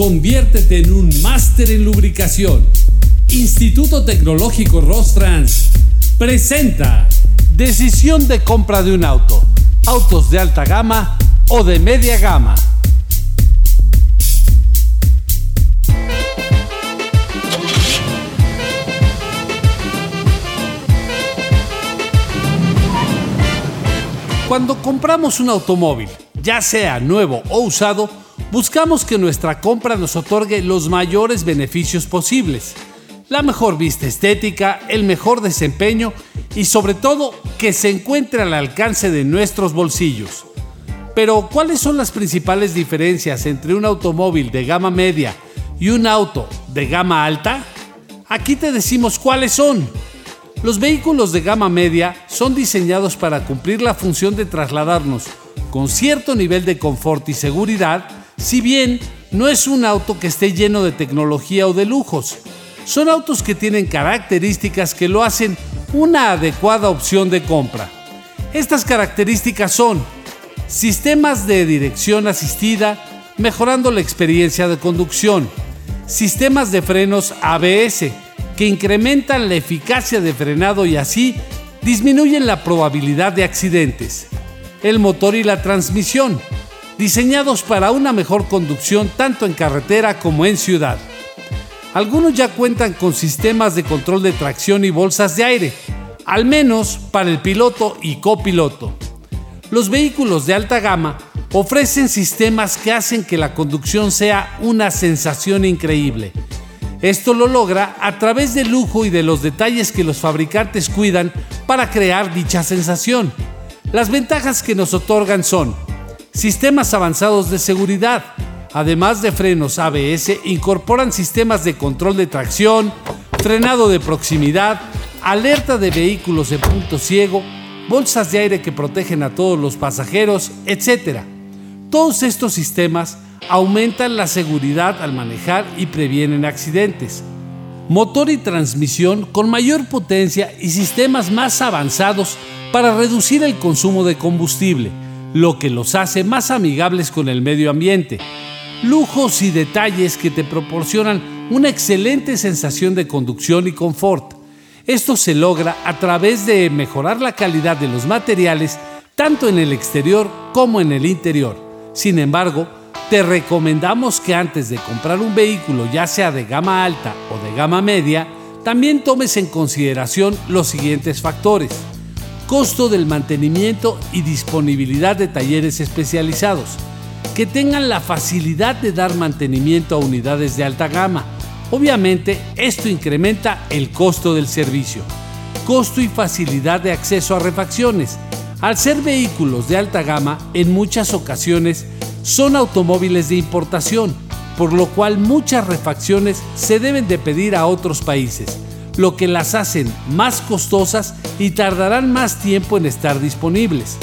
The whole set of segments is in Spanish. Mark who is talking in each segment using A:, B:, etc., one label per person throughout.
A: Conviértete en un máster en lubricación. Instituto Tecnológico Rostrans presenta
B: Decisión de compra de un auto. Autos de alta gama o de media gama. Cuando compramos un automóvil, ya sea nuevo o usado, buscamos que nuestra compra nos otorgue los mayores beneficios posibles. La mejor vista estética, el mejor desempeño y sobre todo que se encuentre al alcance de nuestros bolsillos. Pero ¿cuáles son las principales diferencias entre un automóvil de gama media y un auto de gama alta? Aquí te decimos cuáles son. Los vehículos de gama media son diseñados para cumplir la función de trasladarnos con cierto nivel de confort y seguridad, si bien no es un auto que esté lleno de tecnología o de lujos. Son autos que tienen características que lo hacen una adecuada opción de compra. Estas características son sistemas de dirección asistida, mejorando la experiencia de conducción, sistemas de frenos ABS, que incrementan la eficacia de frenado y así disminuyen la probabilidad de accidentes. El motor y la transmisión, diseñados para una mejor conducción tanto en carretera como en ciudad. Algunos ya cuentan con sistemas de control de tracción y bolsas de aire, al menos para el piloto y copiloto. Los vehículos de alta gama ofrecen sistemas que hacen que la conducción sea una sensación increíble esto lo logra a través del lujo y de los detalles que los fabricantes cuidan para crear dicha sensación. Las ventajas que nos otorgan son sistemas avanzados de seguridad, además de frenos ABS, incorporan sistemas de control de tracción, frenado de proximidad, alerta de vehículos en punto ciego, bolsas de aire que protegen a todos los pasajeros, etc. Todos estos sistemas aumentan la seguridad al manejar y previenen accidentes. Motor y transmisión con mayor potencia y sistemas más avanzados para reducir el consumo de combustible, lo que los hace más amigables con el medio ambiente. Lujos y detalles que te proporcionan una excelente sensación de conducción y confort. Esto se logra a través de mejorar la calidad de los materiales tanto en el exterior como en el interior. Sin embargo, te recomendamos que antes de comprar un vehículo, ya sea de gama alta o de gama media, también tomes en consideración los siguientes factores. Costo del mantenimiento y disponibilidad de talleres especializados, que tengan la facilidad de dar mantenimiento a unidades de alta gama. Obviamente, esto incrementa el costo del servicio. Costo y facilidad de acceso a refacciones. Al ser vehículos de alta gama, en muchas ocasiones son automóviles de importación, por lo cual muchas refacciones se deben de pedir a otros países, lo que las hacen más costosas y tardarán más tiempo en estar disponibles.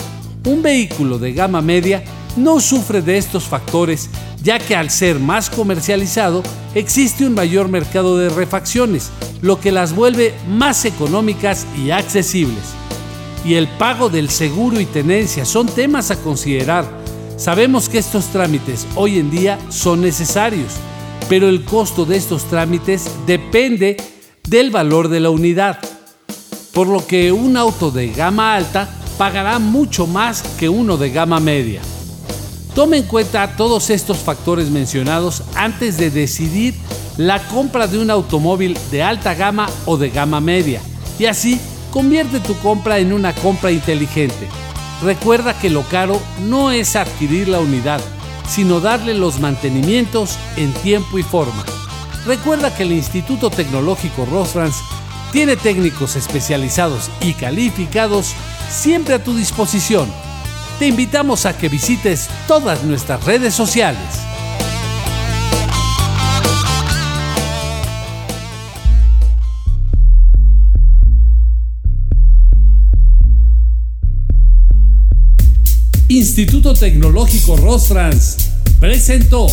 B: Un vehículo de gama media no sufre de estos factores, ya que al ser más comercializado existe un mayor mercado de refacciones, lo que las vuelve más económicas y accesibles. Y el pago del seguro y tenencia son temas a considerar, Sabemos que estos trámites hoy en día son necesarios, pero el costo de estos trámites depende del valor de la unidad, por lo que un auto de gama alta pagará mucho más que uno de gama media. Tome en cuenta todos estos factores mencionados antes de decidir la compra de un automóvil de alta gama o de gama media y así convierte tu compra en una compra inteligente. Recuerda que lo caro no es adquirir la unidad, sino darle los mantenimientos en tiempo y forma. Recuerda que el Instituto Tecnológico Rosrans tiene técnicos especializados y calificados siempre a tu disposición. Te invitamos a que visites todas nuestras redes sociales.
A: Instituto Tecnológico Rostrans presentó